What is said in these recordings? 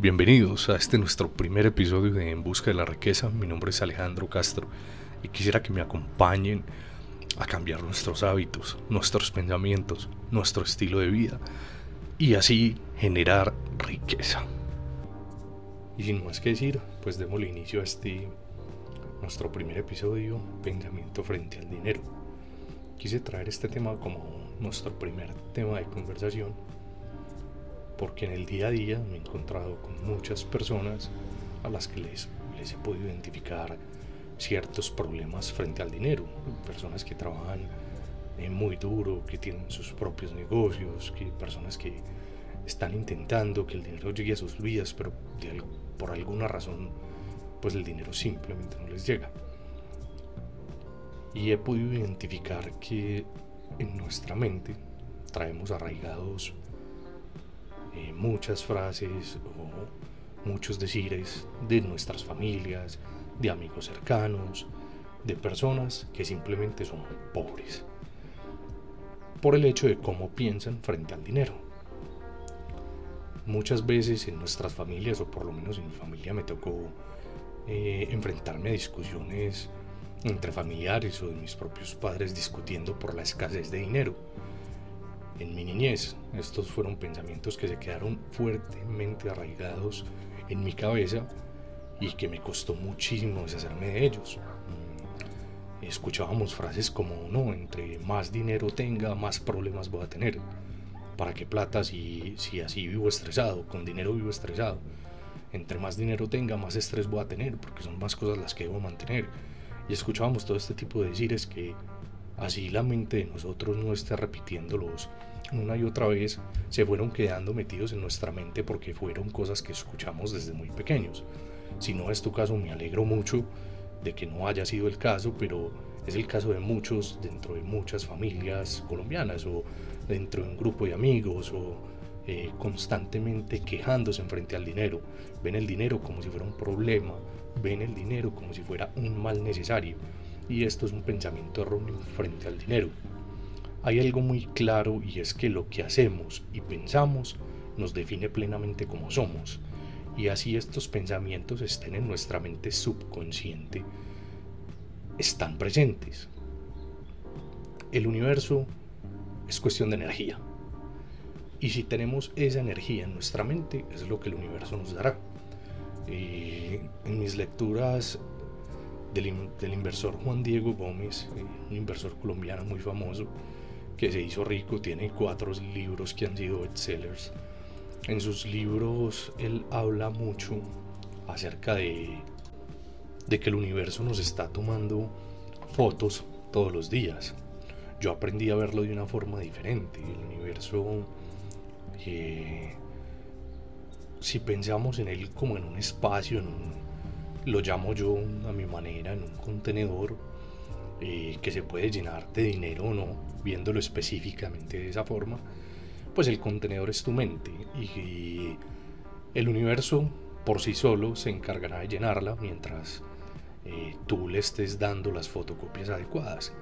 Bienvenidos a este nuestro primer episodio de En Busca de la Riqueza. Mi nombre es Alejandro Castro y quisiera que me acompañen a cambiar nuestros hábitos, nuestros pensamientos, nuestro estilo de vida y así generar riqueza. Y sin más que decir, pues démosle inicio a este nuestro primer episodio, Pensamiento frente al dinero. Quise traer este tema como nuestro primer tema de conversación porque en el día a día me he encontrado con muchas personas a las que les, les he podido identificar ciertos problemas frente al dinero, personas que trabajan eh, muy duro, que tienen sus propios negocios, que personas que están intentando que el dinero llegue a sus vidas, pero por alguna razón pues el dinero simplemente no les llega. Y he podido identificar que en nuestra mente traemos arraigados eh, muchas frases o muchos decires de nuestras familias, de amigos cercanos, de personas que simplemente son pobres, por el hecho de cómo piensan frente al dinero. Muchas veces en nuestras familias, o por lo menos en mi familia, me tocó eh, enfrentarme a discusiones entre familiares o de mis propios padres discutiendo por la escasez de dinero en mi niñez. Estos fueron pensamientos que se quedaron fuertemente arraigados en mi cabeza y que me costó muchísimo deshacerme de ellos. Mm, escuchábamos frases como, no, entre más dinero tenga, más problemas voy a tener. ¿Para qué plata si, si así vivo estresado? Con dinero vivo estresado. Entre más dinero tenga, más estrés voy a tener, porque son más cosas las que debo mantener. Y escuchábamos todo este tipo de decires que así la mente de nosotros no esté repitiéndolos una y otra vez se fueron quedando metidos en nuestra mente porque fueron cosas que escuchamos desde muy pequeños. Si no es tu caso, me alegro mucho de que no haya sido el caso, pero es el caso de muchos dentro de muchas familias colombianas o dentro de un grupo de amigos o eh, constantemente quejándose en frente al dinero. Ven el dinero como si fuera un problema, ven el dinero como si fuera un mal necesario. Y esto es un pensamiento erróneo frente al dinero hay algo muy claro y es que lo que hacemos y pensamos nos define plenamente como somos. Y así estos pensamientos estén en nuestra mente subconsciente, están presentes. El universo es cuestión de energía. Y si tenemos esa energía en nuestra mente, es lo que el universo nos dará. Eh, en mis lecturas del, del, inversor Juan Diego Gómez, eh, un inversor colombiano muy famoso, que se hizo rico, tiene cuatro libros que han sido bestsellers. En sus libros él habla mucho acerca de, de que el universo nos está tomando fotos todos los días. Yo aprendí a verlo de una forma diferente. El universo, eh, si pensamos en él como en un espacio, lo llamo yo a mi manera, en un contenedor, eh, que se puede llenar de dinero o no, viéndolo específicamente de esa forma, pues el contenedor es tu mente y el universo por sí solo se encargará de llenarla mientras eh, tú le estés dando las fotocopias adecuadas.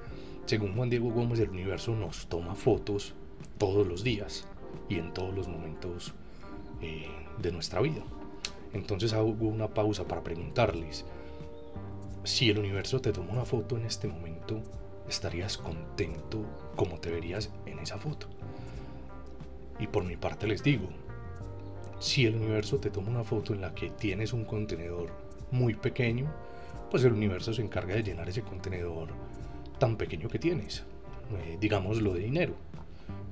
Según Juan Diego Gómez, el universo nos toma fotos todos los días y en todos los momentos eh, de nuestra vida. Entonces hago una pausa para preguntarles, si el universo te toma una foto en este momento, estarías contento como te verías en esa foto. Y por mi parte les digo, si el universo te toma una foto en la que tienes un contenedor muy pequeño, pues el universo se encarga de llenar ese contenedor tan pequeño que tienes, eh, digamos lo de dinero.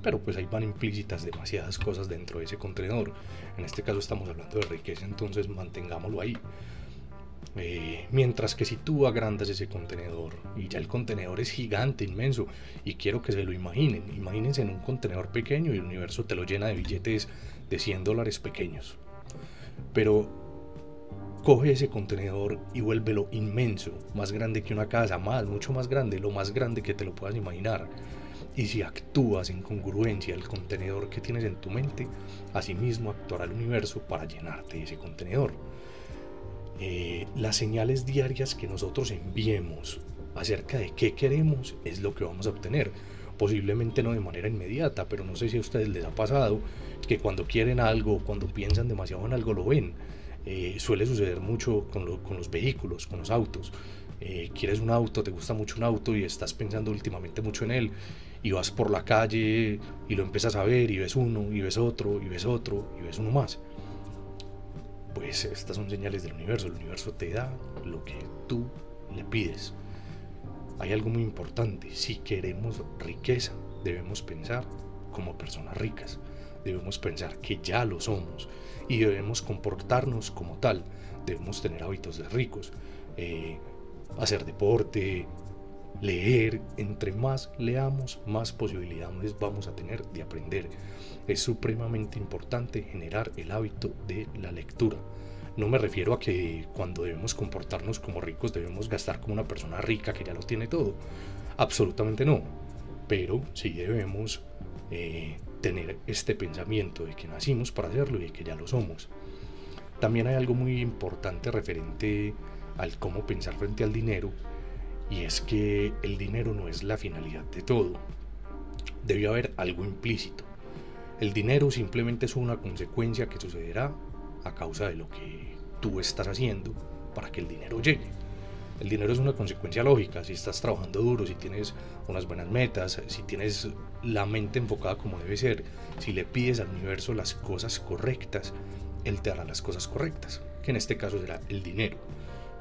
Pero pues ahí van implícitas demasiadas cosas dentro de ese contenedor. En este caso estamos hablando de riqueza, entonces mantengámoslo ahí. Eh, mientras que si tú agrandas ese contenedor y ya el contenedor es gigante, inmenso, y quiero que se lo imaginen, imagínense en un contenedor pequeño y el universo te lo llena de billetes de 100 dólares pequeños. Pero coge ese contenedor y vuélvelo inmenso, más grande que una casa, más, mucho más grande, lo más grande que te lo puedas imaginar. Y si actúas en congruencia el contenedor que tienes en tu mente, asimismo actuará el universo para llenarte ese contenedor. Eh, las señales diarias que nosotros enviemos acerca de qué queremos es lo que vamos a obtener. Posiblemente no de manera inmediata, pero no sé si a ustedes les ha pasado que cuando quieren algo, cuando piensan demasiado en algo, lo ven. Eh, suele suceder mucho con, los vehículos, con los autos. Eh, quieres un auto, te gusta mucho un auto y estás pensando últimamente mucho en él y vas por la calle y lo empiezas a ver y ves uno y ves otro y ves otro y ves uno más. Pues estas son señales del universo. El universo te da lo que tú le pides. Hay algo muy importante. Si queremos riqueza, debemos pensar como personas ricas. Debemos pensar que ya lo somos y debemos comportarnos como tal. Debemos tener hábitos de ricos. Eh, hacer deporte, leer, entre más leamos, más posibilidades vamos a tener de aprender. Es supremamente importante generar el hábito de la lectura. No me refiero a que cuando debemos comportarnos como ricos debemos gastar como una persona rica que ya lo tiene todo. Absolutamente no. Pero sí debemos eh, tener este pensamiento de que nacimos para hacerlo y de que ya lo somos. También hay algo muy importante referente al cómo pensar frente al dinero y es que el dinero no es la finalidad de todo. Debe haber algo implícito. El dinero simplemente es una consecuencia que sucederá a causa de lo que tú estás haciendo para que el dinero llegue. El dinero es una consecuencia lógica. Si estás trabajando duro, si tienes unas buenas metas, si tienes la mente enfocada como debe ser, si le pides al universo las cosas correctas, él te hará las cosas correctas, que en este caso será el dinero.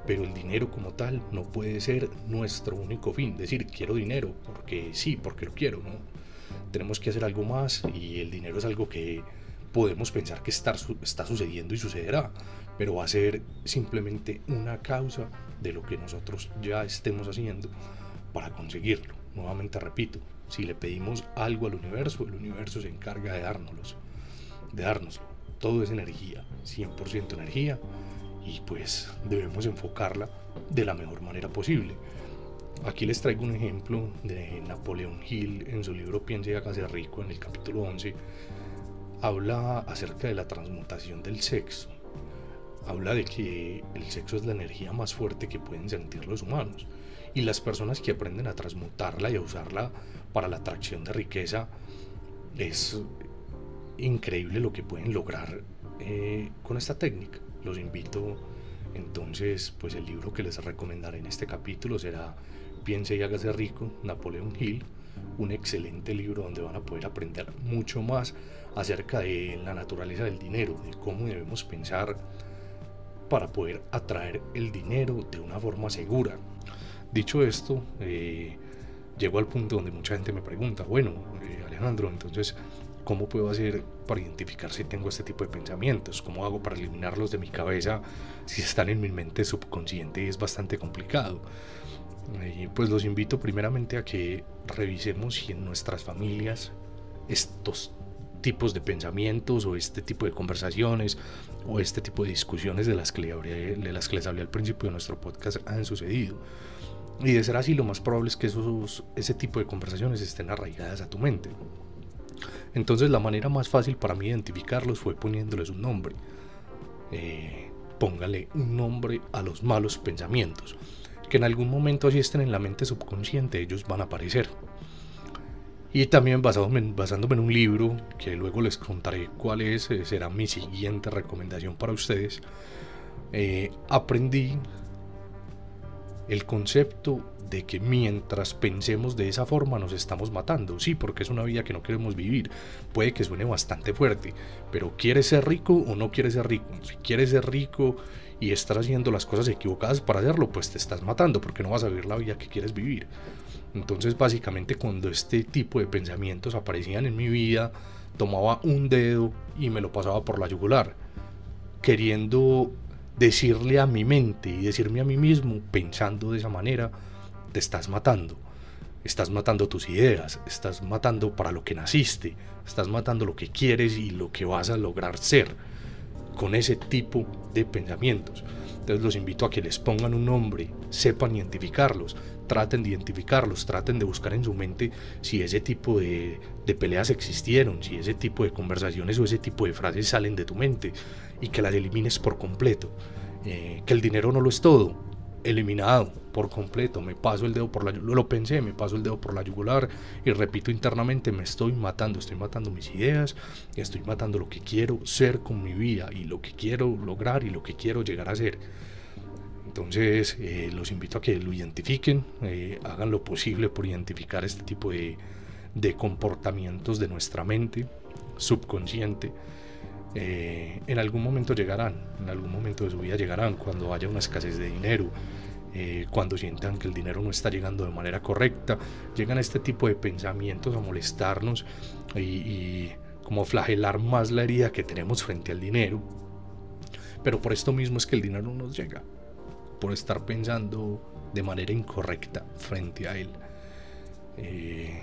Pero el dinero como tal no puede ser nuestro único fin. Decir, quiero dinero porque sí, porque lo quiero. No. Tenemos que hacer algo más y el dinero es algo que podemos pensar que está, está sucediendo y sucederá, pero va a ser simplemente una causa de lo que nosotros ya estemos haciendo para conseguirlo. Nuevamente repito, si le pedimos algo al universo, el universo se encarga de dárnoslo, de dárnoslo. Todo es energía, 100% energía y pues debemos enfocarla de la mejor manera posible. Aquí les traigo un ejemplo de Napoleón Hill en su libro Piense y hágase rico en el capítulo 11. Habla acerca de la transmutación del sexo. Habla de que el sexo es la energía más fuerte que pueden sentir los humanos. Y las personas que aprenden a transmutarla y a usarla para la atracción de riqueza, es increíble lo que pueden lograr eh, con esta técnica los invito entonces, pues el libro que les recomendaré en este capítulo será Piense y hágase rico, Napoleón Hill, un excelente libro donde van a poder aprender mucho más acerca de la naturaleza del dinero, de cómo debemos pensar para poder atraer el dinero de una forma segura. Dicho esto, eh, llego al punto donde mucha gente me pregunta, bueno, eh, Alejandro, entonces, ¿Cómo puedo hacer para identificar si tengo este tipo de pensamientos? ¿Cómo hago para eliminarlos de mi cabeza si están en mi mente subconsciente y es bastante complicado? Y pues los invito primeramente a que revisemos si en nuestras familias estos tipos de pensamientos o este tipo de conversaciones o este tipo de discusiones de las que, de las que les hablé al principio de nuestro podcast han sucedido. Y de ser así, lo más probable es que esos, ese tipo de conversaciones estén arraigadas a tu mente. Entonces la manera más fácil para mí identificarlos fue poniéndoles un nombre. Eh, póngale un nombre a los malos pensamientos, que en algún momento así estén en la mente subconsciente, ellos van a aparecer. Y también basándome en un libro, que luego les contaré cuál es, eh, será mi siguiente recomendación para ustedes, eh, aprendí el concepto de que mientras pensemos de esa forma nos estamos matando. Sí, porque es una vida que no queremos vivir. Puede que suene bastante fuerte, pero ¿quieres ser rico o no quieres ser rico? Si quieres ser rico y estás haciendo las cosas equivocadas para hacerlo, pues te estás matando porque no vas a vivir la vida que quieres vivir. Entonces, básicamente, cuando este tipo de pensamientos aparecían en mi vida, tomaba un dedo y me lo pasaba por la yugular, queriendo decirle a mi mente y decirme a mí mismo, pensando de esa manera, te estás matando. Estás matando tus ideas, estás matando para lo que naciste, estás matando lo que quieres y lo que vas a lograr ser con ese tipo de pensamientos. Entonces los invito a que les pongan un nombre, sepan identificarlos, traten de identificarlos, traten de buscar en su mente si ese tipo de, de, peleas existieron, si ese tipo de conversaciones o ese tipo de frases salen de tu mente y que las elimines por completo. Eh, que el dinero no lo es todo, eliminado por completo, me paso el dedo por la lo pensé, me paso el dedo por la yugular y repito internamente, me estoy matando, estoy matando mis ideas, estoy matando lo que quiero ser con mi vida y lo que quiero lograr y lo que quiero llegar a ser. Entonces eh, los invito a que lo identifiquen, eh, hagan lo posible por identificar este tipo de, de comportamientos de nuestra mente subconsciente. Eh, en algún momento llegarán, en algún momento de su vida llegarán, cuando haya una escasez de dinero, cuando sientan que el dinero no está llegando de manera correcta, llegan este tipo de pensamientos a molestarnos y, y como flagelar más la herida que tenemos frente al dinero. Pero por esto mismo es que el dinero no nos llega por estar pensando de manera incorrecta frente a él. Eh,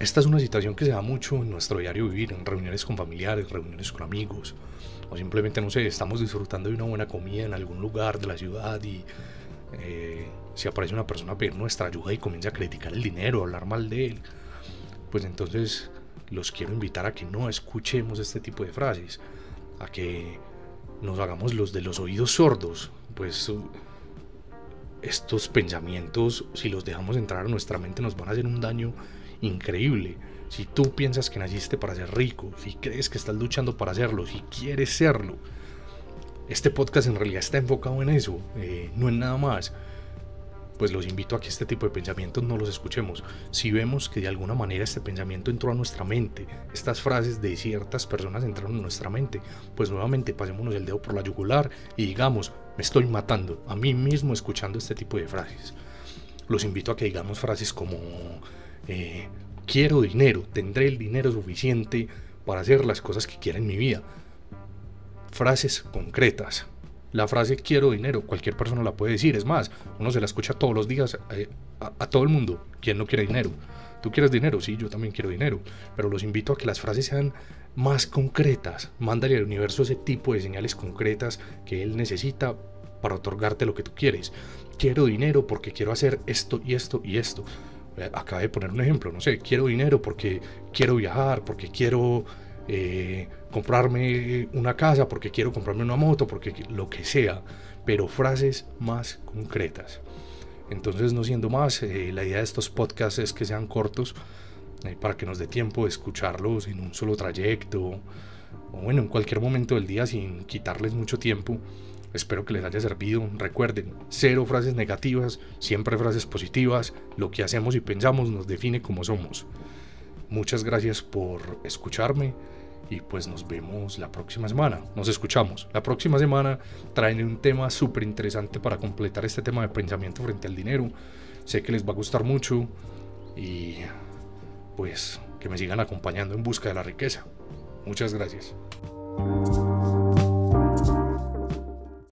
esta es una situación que se da mucho en nuestro diario vivir, en reuniones con familiares, reuniones con amigos, o simplemente, no sé, estamos disfrutando de una buena comida en algún lugar de la ciudad y eh, si aparece una persona a pedir nuestra ayuda y comienza a criticar el dinero, a hablar mal de él, pues entonces los quiero invitar a que no escuchemos este tipo de frases, a que nos hagamos los de los oídos sordos, pues estos pensamientos, si los dejamos entrar a nuestra mente, nos van a hacer un daño increíble. Si tú piensas que naciste para ser rico, si crees que estás luchando para hacerlo, si quieres serlo, este podcast en realidad está enfocado en eso, eh, no en nada más pues los invito a que este tipo de pensamientos no los escuchemos. Si vemos que de alguna manera este pensamiento entró a nuestra mente, estas frases de ciertas personas entraron en nuestra mente, pues nuevamente pasémonos el dedo por la yugular y digamos, me estoy matando a mí mismo escuchando este tipo de frases. Los invito a que digamos frases como, eh, quiero dinero, tendré el dinero suficiente para hacer las cosas que quiera en mi vida. Frases concretas, la frase quiero dinero, cualquier persona la puede decir. Es más, uno se la escucha todos los días eh, a, todo el mundo. ¿Quién no quiere dinero? ¿Tú quieres dinero? Sí, yo también quiero dinero. Pero los invito a que las frases sean más concretas. Mándale al universo ese tipo de señales concretas que él necesita para otorgarte lo que tú quieres. Quiero dinero porque quiero hacer esto y esto y esto. Eh, acabo de poner un ejemplo, no sé, quiero dinero porque quiero viajar, porque quiero eh, comprarme una casa, porque quiero comprarme una moto, porque lo que sea, pero frases más concretas. Entonces, no siendo más, eh, la idea de estos podcasts es que sean cortos eh, para que nos dé tiempo de escucharlos en un solo trayecto o bueno, en cualquier momento del día sin quitarles mucho tiempo. Espero que les haya servido. Recuerden, cero frases negativas, siempre frases positivas. Lo que hacemos y pensamos nos define como somos. Muchas gracias por escucharme y pues nos vemos la próxima semana. Nos escuchamos. La próxima semana traen un tema súper interesante para completar este tema de pensamiento frente al dinero. Sé que les va a gustar mucho y pues que me sigan acompañando en busca de la riqueza. Muchas gracias.